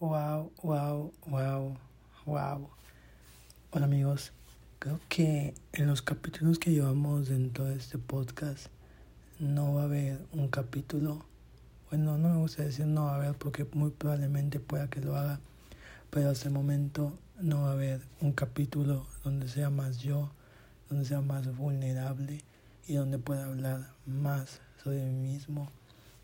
Wow, wow, wow, wow. Hola amigos, creo que en los capítulos que llevamos dentro de este podcast no va a haber un capítulo. Bueno, no me gusta decir no va a haber porque muy probablemente pueda que lo haga, pero hasta el momento no va a haber un capítulo donde sea más yo, donde sea más vulnerable y donde pueda hablar más sobre mí mismo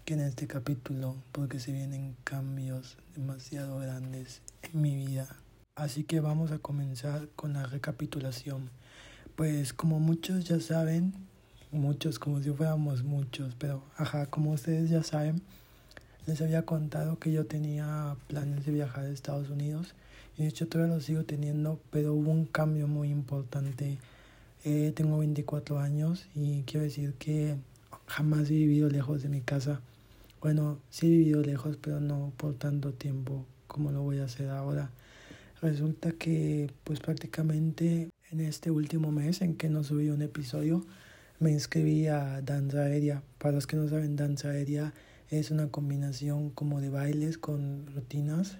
que en este capítulo porque se vienen cambios demasiado grandes en mi vida. Así que vamos a comenzar con la recapitulación. Pues como muchos ya saben, muchos como si fuéramos muchos, pero ajá, como ustedes ya saben, les había contado que yo tenía planes de viajar a Estados Unidos y de hecho todavía lo sigo teniendo, pero hubo un cambio muy importante. Eh, tengo 24 años y quiero decir que jamás he vivido lejos de mi casa. Bueno, sí he vivido lejos, pero no por tanto tiempo como lo voy a hacer ahora. Resulta que pues prácticamente en este último mes en que no subí un episodio, me inscribí a danza aérea. Para los que no saben, danza aérea es una combinación como de bailes con rutinas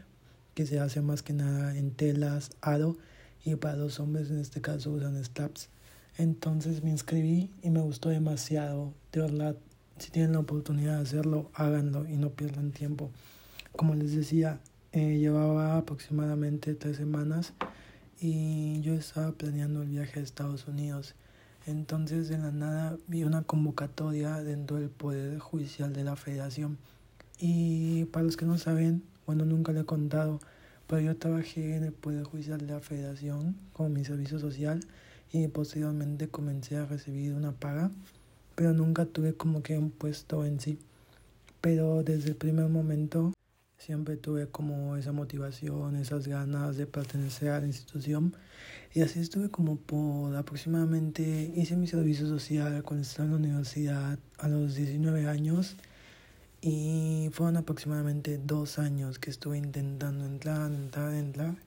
que se hace más que nada en telas, aro y para los hombres en este caso usan straps. Entonces me inscribí y me gustó demasiado. De verdad, si tienen la oportunidad de hacerlo, háganlo y no pierdan tiempo. Como les decía, eh, llevaba aproximadamente tres semanas y yo estaba planeando el viaje a Estados Unidos. Entonces de la nada vi una convocatoria dentro del Poder Judicial de la Federación. Y para los que no saben, bueno, nunca le he contado, pero yo trabajé en el Poder Judicial de la Federación con mi servicio social y posteriormente comencé a recibir una paga pero nunca tuve como que un puesto en sí. Pero desde el primer momento siempre tuve como esa motivación, esas ganas de pertenecer a la institución. Y así estuve como por aproximadamente, hice mi servicio social cuando estaba en la universidad a los 19 años. Y fueron aproximadamente dos años que estuve intentando entrar, entrar, entrar.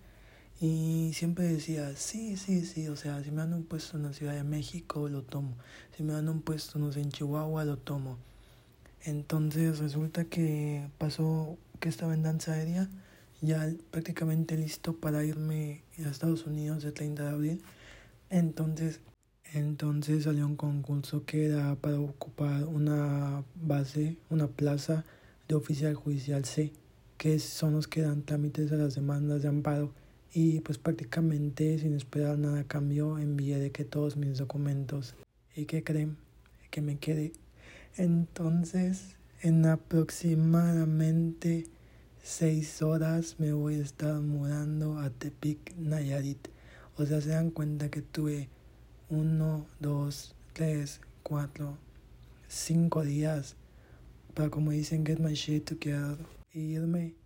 Y siempre decía, sí, sí, sí, o sea, si me dan un puesto en la Ciudad de México, lo tomo. Si me dan un puesto, no sé, en Chihuahua, lo tomo. Entonces resulta que pasó que estaba en danza aérea, ya prácticamente listo para irme a Estados Unidos el 30 de abril. Entonces, entonces salió un concurso que era para ocupar una base, una plaza de oficial judicial C, que son los que dan trámites a las demandas de amparo y pues prácticamente sin esperar nada a cambio envié de que todos mis documentos y que creen que me quede. Entonces en aproximadamente seis horas me voy a estar mudando a Tepic Nayarit. O sea se dan cuenta que tuve uno dos tres cuatro cinco días para como dicen get my shit together y irme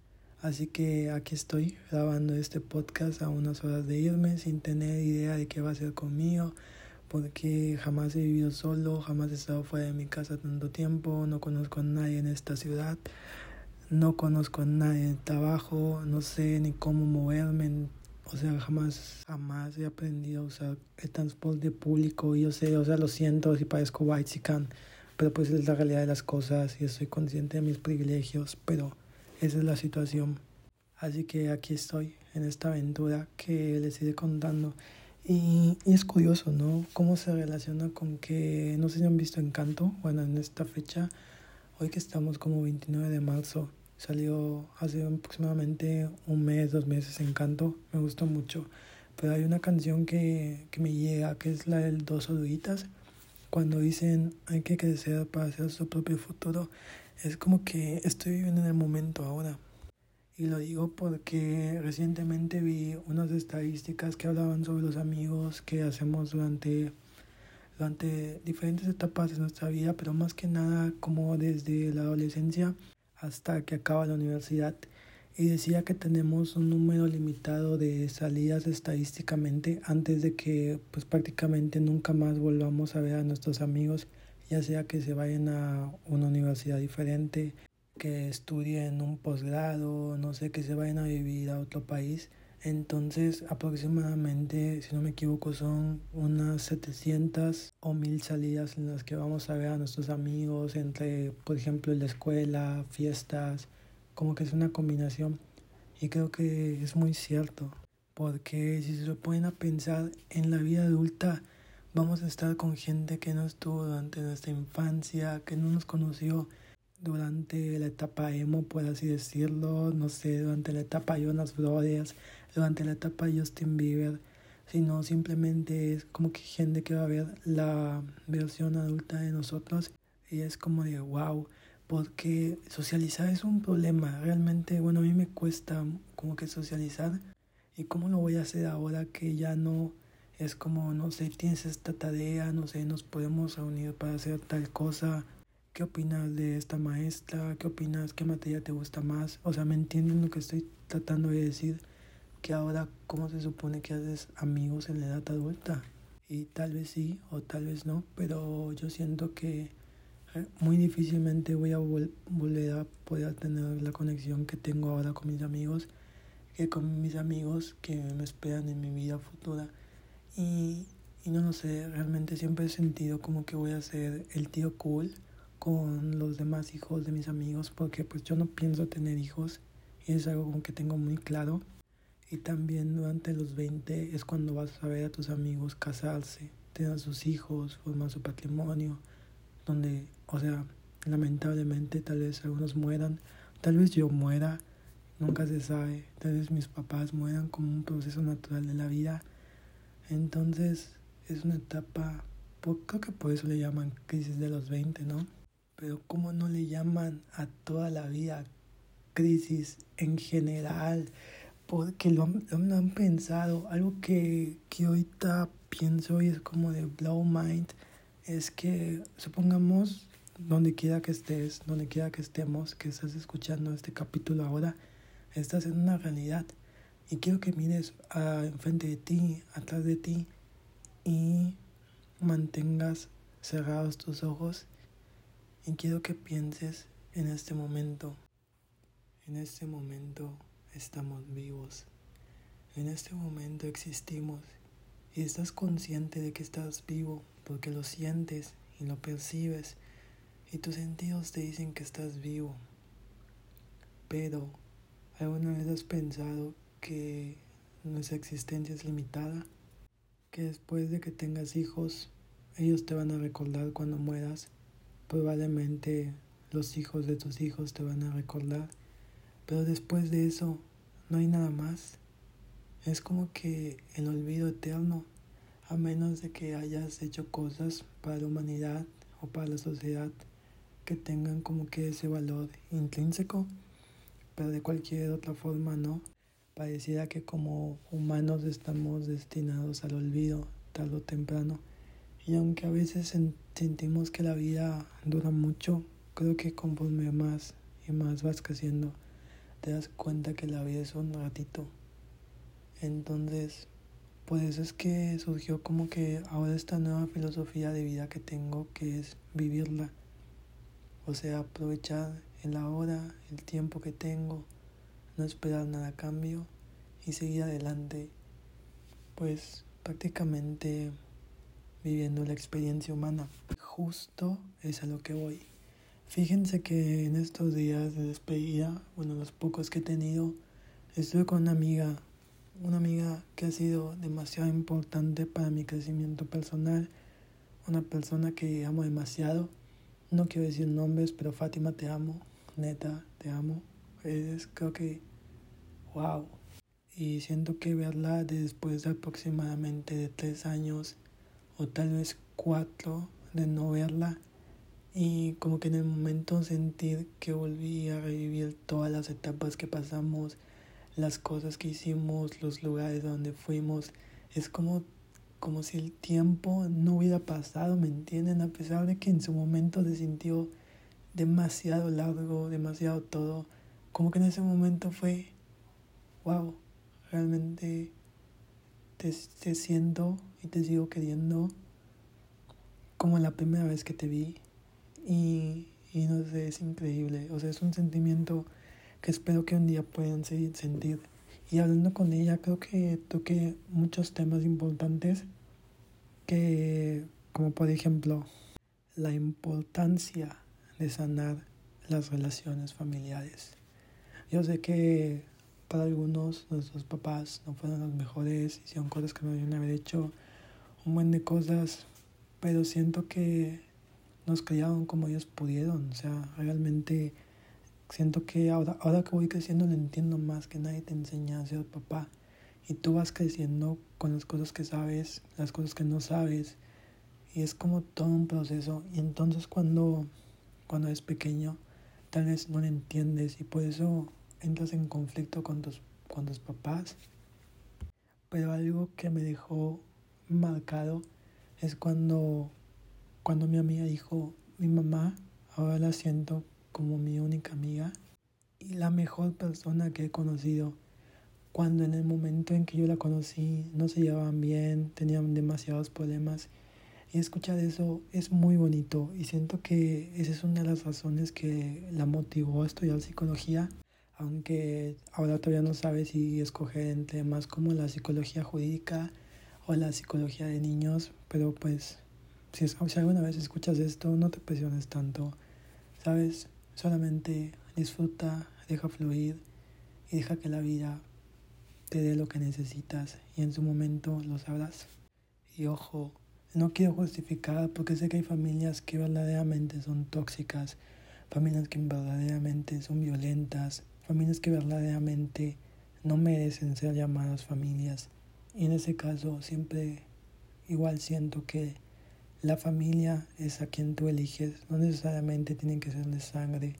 Así que aquí estoy grabando este podcast a unas horas de irme sin tener idea de qué va a ser conmigo, porque jamás he vivido solo, jamás he estado fuera de mi casa tanto tiempo, no conozco a nadie en esta ciudad, no conozco a nadie en el trabajo, no sé ni cómo moverme, o sea, jamás, jamás he aprendido a usar el transporte público, yo sé, o sea, lo siento si parezco white pero pues es la realidad de las cosas y estoy consciente de mis privilegios, pero esa es la situación. Así que aquí estoy en esta aventura que les iré contando. Y, es curioso, ¿no? Cómo se relaciona con que, no sé si han visto Encanto, bueno, en esta fecha, hoy que estamos como 29 de marzo, salió hace aproximadamente un mes, dos meses Encanto, me gustó mucho. Pero hay una canción que, que me llega, que es la del Dos Oruguitas, cuando dicen hay que crecer para hacer su propio futuro. Es como que estoy viviendo en el momento ahora. Y lo digo porque recientemente vi unas estadísticas que hablaban sobre los amigos que hacemos durante, durante diferentes etapas de nuestra vida, pero más que nada como desde la adolescencia hasta que acaba la universidad. Y decía que tenemos un número limitado de salidas estadísticamente antes de que pues prácticamente nunca más volvamos a ver a nuestros amigos ya sea que se vayan a una universidad diferente, que estudien un posgrado, no sé, que se vayan a vivir a otro país. Entonces, aproximadamente, si no me equivoco, son unas 700 o 1000 salidas en las que vamos a ver a nuestros amigos, entre, por ejemplo, la escuela, fiestas, como que es una combinación. Y creo que es muy cierto, porque si se ponen a pensar en la vida adulta, vamos a estar con gente que no estuvo durante nuestra infancia, que no nos conoció durante la etapa emo, por así decirlo, no sé, durante la etapa Jonas Brothers, durante la etapa Justin Bieber, sino simplemente es como que gente que va a ver la versión adulta de nosotros. Y es como de wow, porque socializar es un problema, realmente, bueno, a mí me cuesta como que socializar. Y cómo lo voy a hacer ahora que ya no es como, no sé, tienes esta tarea, no sé, nos podemos reunir para hacer tal cosa ¿Qué opinas de esta maestra? ¿Qué opinas? ¿Qué materia te gusta más? O sea, ¿me entienden lo que estoy tratando de decir? Que ahora, ¿cómo se supone que haces amigos en la edad adulta? Y tal vez sí o tal vez no, pero yo siento que eh, muy difícilmente voy a volver a poder tener la conexión que tengo ahora con mis amigos, que con mis amigos que me esperan en mi vida futura. Y, y no lo sé, realmente siempre he sentido como que voy a ser el tío cool con los demás hijos de mis amigos porque pues yo no pienso tener hijos y es algo como que tengo muy claro. Y también durante los 20 es cuando vas a ver a tus amigos casarse, tener sus hijos, formar su patrimonio, donde, o sea, lamentablemente tal vez algunos mueran, tal vez yo muera, nunca se sabe, tal vez mis papás mueran como un proceso natural de la vida. Entonces es una etapa, creo que por eso le llaman crisis de los 20, ¿no? pero ¿cómo no le llaman a toda la vida crisis en general? Porque lo, lo han pensado, algo que, que ahorita pienso y es como de blow mind, es que supongamos donde quiera que estés, donde quiera que estemos, que estás escuchando este capítulo ahora, estás en una realidad. Y quiero que mires a, enfrente de ti, atrás de ti, y mantengas cerrados tus ojos y quiero que pienses en este momento. En este momento estamos vivos. En este momento existimos y estás consciente de que estás vivo porque lo sientes y lo percibes y tus sentidos te dicen que estás vivo. Pero, ¿alguna vez has pensado que nuestra existencia es limitada? Que después de que tengas hijos, ellos te van a recordar cuando mueras Probablemente los hijos de tus hijos te van a recordar, pero después de eso no hay nada más. Es como que el olvido eterno, a menos de que hayas hecho cosas para la humanidad o para la sociedad que tengan como que ese valor intrínseco, pero de cualquier otra forma no. Pareciera que como humanos estamos destinados al olvido tarde o temprano. Y aunque a veces sentimos que la vida dura mucho, creo que conforme más y más vas creciendo, te das cuenta que la vida es un ratito. Entonces, por eso es que surgió como que ahora esta nueva filosofía de vida que tengo, que es vivirla. O sea, aprovechar el ahora, el tiempo que tengo, no esperar nada a cambio y seguir adelante. Pues prácticamente viviendo la experiencia humana. Justo es a lo que voy. Fíjense que en estos días de despedida, bueno, los pocos que he tenido, estuve con una amiga, una amiga que ha sido demasiado importante para mi crecimiento personal, una persona que amo demasiado. No quiero decir nombres, pero Fátima te amo, neta, te amo. Es creo que, wow. Y siento que verla después de aproximadamente de tres años o tal vez cuatro de no verla y como que en el momento sentir que volví a revivir todas las etapas que pasamos, las cosas que hicimos, los lugares donde fuimos, es como como si el tiempo no hubiera pasado, ¿me entienden? A pesar de que en su momento se sintió demasiado largo, demasiado todo, como que en ese momento fue, wow, realmente te, te siento y te sigo queriendo como la primera vez que te vi y, y no sé, es increíble, o sea, es un sentimiento que espero que un día puedan sentir. Y hablando con ella, creo que toqué muchos temas importantes que, como por ejemplo, la importancia de sanar las relaciones familiares. Yo sé que para algunos nuestros papás no fueron los mejores, hicieron cosas que no debían haber hecho, un buen de cosas, pero siento que nos criaron como ellos pudieron, o sea, realmente siento que ahora, ahora que voy creciendo lo entiendo más, que nadie te enseña a ser papá. Y tú vas creciendo con las cosas que sabes, las cosas que no sabes y es como todo un proceso. Y entonces cuando cuando es pequeño tal vez no lo entiendes y por eso entras en conflicto con tus, con tus papás. Pero algo que me dejó marcado es cuando, cuando mi amiga dijo, mi mamá ahora la siento como mi única amiga y la mejor persona que he conocido. Cuando en el momento en que yo la conocí no se llevaban bien, tenían demasiados problemas y escuchar eso es muy bonito y siento que esa es una de las razones que la motivó a estudiar psicología, aunque ahora todavía no sabe si escoger entre más como la psicología jurídica o la psicología de niños, pero pues si, si alguna vez escuchas esto no te presiones tanto, ¿sabes? Solamente disfruta, deja fluir y deja que la vida te dé lo que necesitas y en su momento lo sabrás. Y ojo, no quiero justificar porque sé que hay familias que verdaderamente son tóxicas, familias que verdaderamente son violentas, familias que verdaderamente no merecen ser llamadas familias. Y en ese caso siempre igual siento que la familia es a quien tú eliges, no necesariamente tienen que ser de sangre,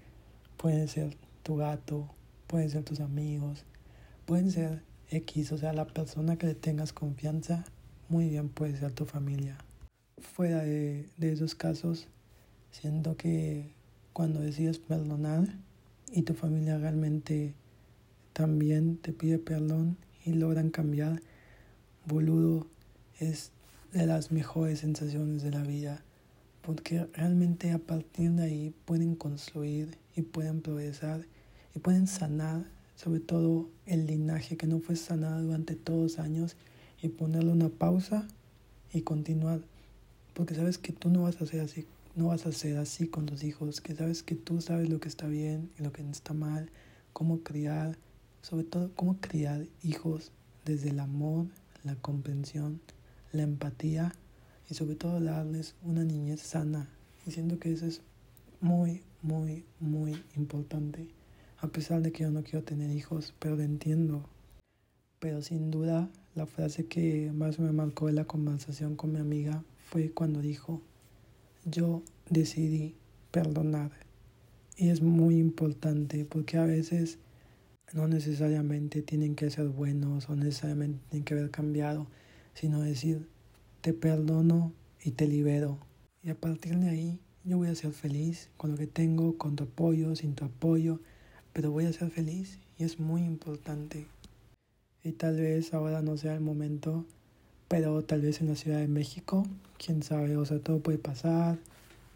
pueden ser tu gato, pueden ser tus amigos, pueden ser X, o sea, la persona que le tengas confianza muy bien puede ser tu familia. Fuera de, esos casos, siento que cuando decides perdonar y tu familia realmente también te pide perdón y logran cambiar, boludo, es de las mejores sensaciones de la vida, porque realmente a partir de ahí pueden construir y pueden progresar y pueden sanar sobre todo el linaje que no fue sanado durante todos años y ponerle una pausa y continuar. Porque sabes que tú no vas a ser así, no vas a ser así con tus hijos, que sabes que tú sabes lo que está bien y lo que está mal, cómo criar, sobre todo cómo criar hijos desde el amor, la comprensión, la empatía y sobre todo darles una niñez sana. Y siento que eso es muy, muy, muy importante. A pesar de que yo no quiero tener hijos, pero lo entiendo. Pero sin duda la frase que más me marcó en la conversación con mi amiga fue cuando dijo, yo decidí perdonar. Y es muy importante porque a veces no necesariamente tienen que ser buenos o necesariamente tienen que haber cambiado, sino decir, te perdono y te libero. Y a partir de ahí yo voy a ser feliz con lo que tengo, con tu apoyo, sin tu apoyo, pero voy a ser feliz y es muy importante y tal vez ahora no sea el momento, pero tal vez en la Ciudad de México, quién sabe, o sea, todo puede pasar,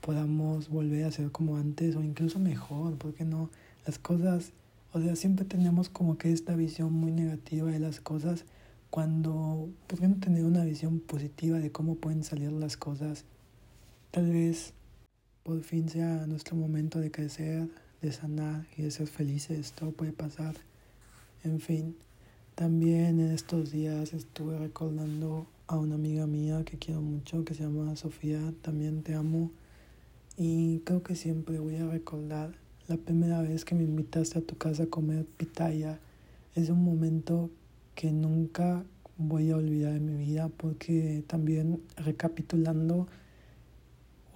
podamos volver a ser como antes o incluso mejor, porque no? Las cosas, o sea, siempre tenemos como que esta visión muy negativa de las cosas, cuando, ¿por tener una visión positiva de cómo pueden salir las cosas? Tal vez por fin sea nuestro momento de crecer, de sanar y de ser felices, todo puede pasar. En fin, también en estos días estuve recordando a una amiga mía que quiero mucho, que se llama Sofía, también te amo. Y creo que siempre voy a recordar la primera vez que me invitaste a tu casa a comer pitaya. Es un momento que nunca voy a olvidar en mi vida porque también recapitulando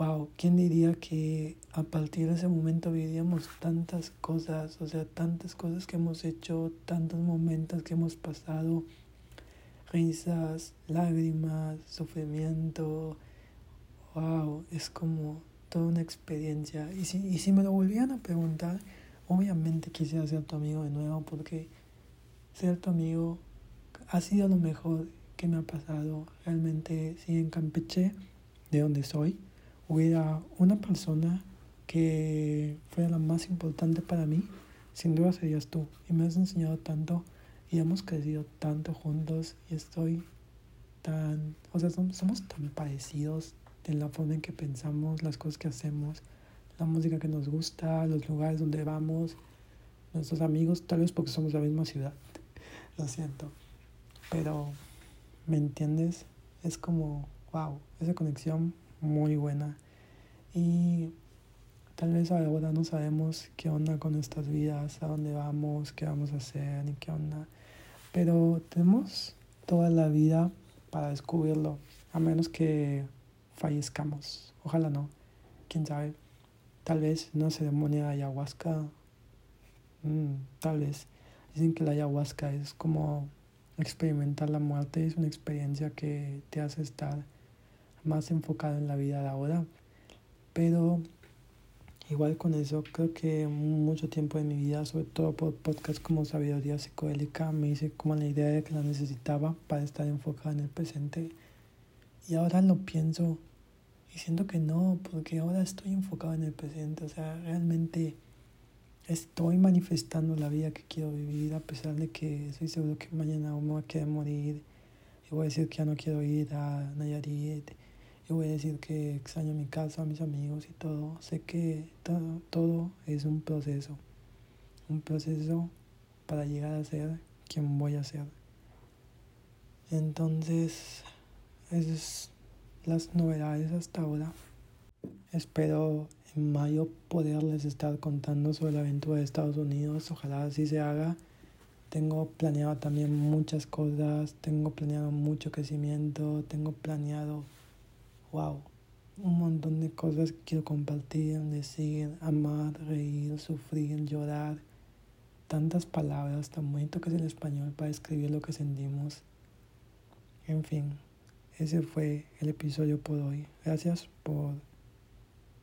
wow, ¿quién diría que a partir de ese momento viviríamos tantas cosas, o sea, tantas cosas que hemos hecho, tantos momentos que hemos pasado, risas, lágrimas, sufrimiento, wow, es como toda una experiencia. Y si, y si me lo volvieran a preguntar, obviamente quisiera ser tu amigo de nuevo porque ser tu amigo ha sido lo mejor que me ha pasado. Realmente, sí, en Campeche, de donde soy, hubiera una persona que fuera la más importante para mí, sin duda serías tú. Y me has enseñado tanto y hemos crecido tanto juntos y estoy tan, o sea, somos, somos tan parecidos en la forma en que pensamos, las cosas que hacemos, la música que nos gusta, los lugares donde vamos. nuestros amigos, tal vez porque somos la misma ciudad. Lo siento. Pero, ¿me entiendes? Es como, wow, esa conexión muy buena. Y tal vez ahora no sabemos qué onda con nuestras vidas, a dónde vamos, qué vamos a hacer, ni qué onda. Pero tenemos toda la vida para descubrirlo, a menos que fallezcamos. Ojalá no. Quién sabe. Tal vez una ceremonia de ayahuasca. Mm, tal vez. Dicen que la ayahuasca es como experimentar la muerte. Es una experiencia que te hace estar más enfocado en la vida ahora. Pero igual con eso, creo que mucho tiempo de mi vida, sobre todo por podcasts como Sabiduría Psicodélica, me hice como la idea de que la necesitaba para estar enfocado en el presente. Y ahora lo pienso y siento que no, porque ahora estoy enfocado en el presente. O sea, realmente estoy manifestando la vida que quiero vivir, a pesar de que estoy seguro que mañana me voy a querer morir. Y voy a decir que ya no quiero ir a Nayarit voy a decir que extraño mi casa, mis amigos y todo. Sé que todo, todo es un proceso. Un proceso para llegar a ser quien voy a ser. Entonces, esas son las novedades hasta ahora. Espero en mayo poderles estar contando sobre la aventura de Estados Unidos. Ojalá así se haga. Tengo planeado también muchas cosas. Tengo planeado mucho crecimiento. Tengo planeado wow, un montón de cosas que quiero compartir, decir, amar, reír, sufrir, llorar. Tantas palabras tan bonito que es el español para escribir lo que sentimos. En fin, ese fue el episodio por hoy. Gracias por,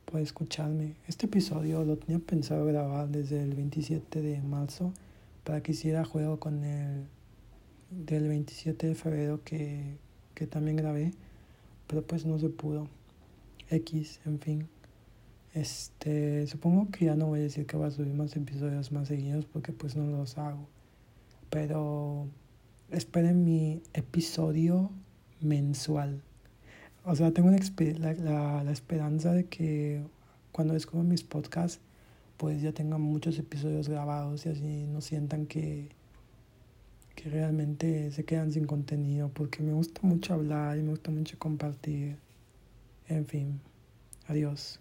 por escucharme. Este episodio lo tenía pensado grabar desde el 27 de marzo para que hiciera juego con el del 27 de febrero que, que también grabé pero pues no se pudo. X, en fin. Este, supongo que ya no voy a decir que va a subir más episodios más seguidos porque pues no los hago. Pero esperen mi episodio mensual. O sea, tengo la, la, la esperanza de que cuando descubra mis podcasts, pues ya tengan muchos episodios grabados y así no sientan que que realmente se quedan sin contenido porque me gusta mucho hablar y me gusta mucho compartir. En fin, adiós.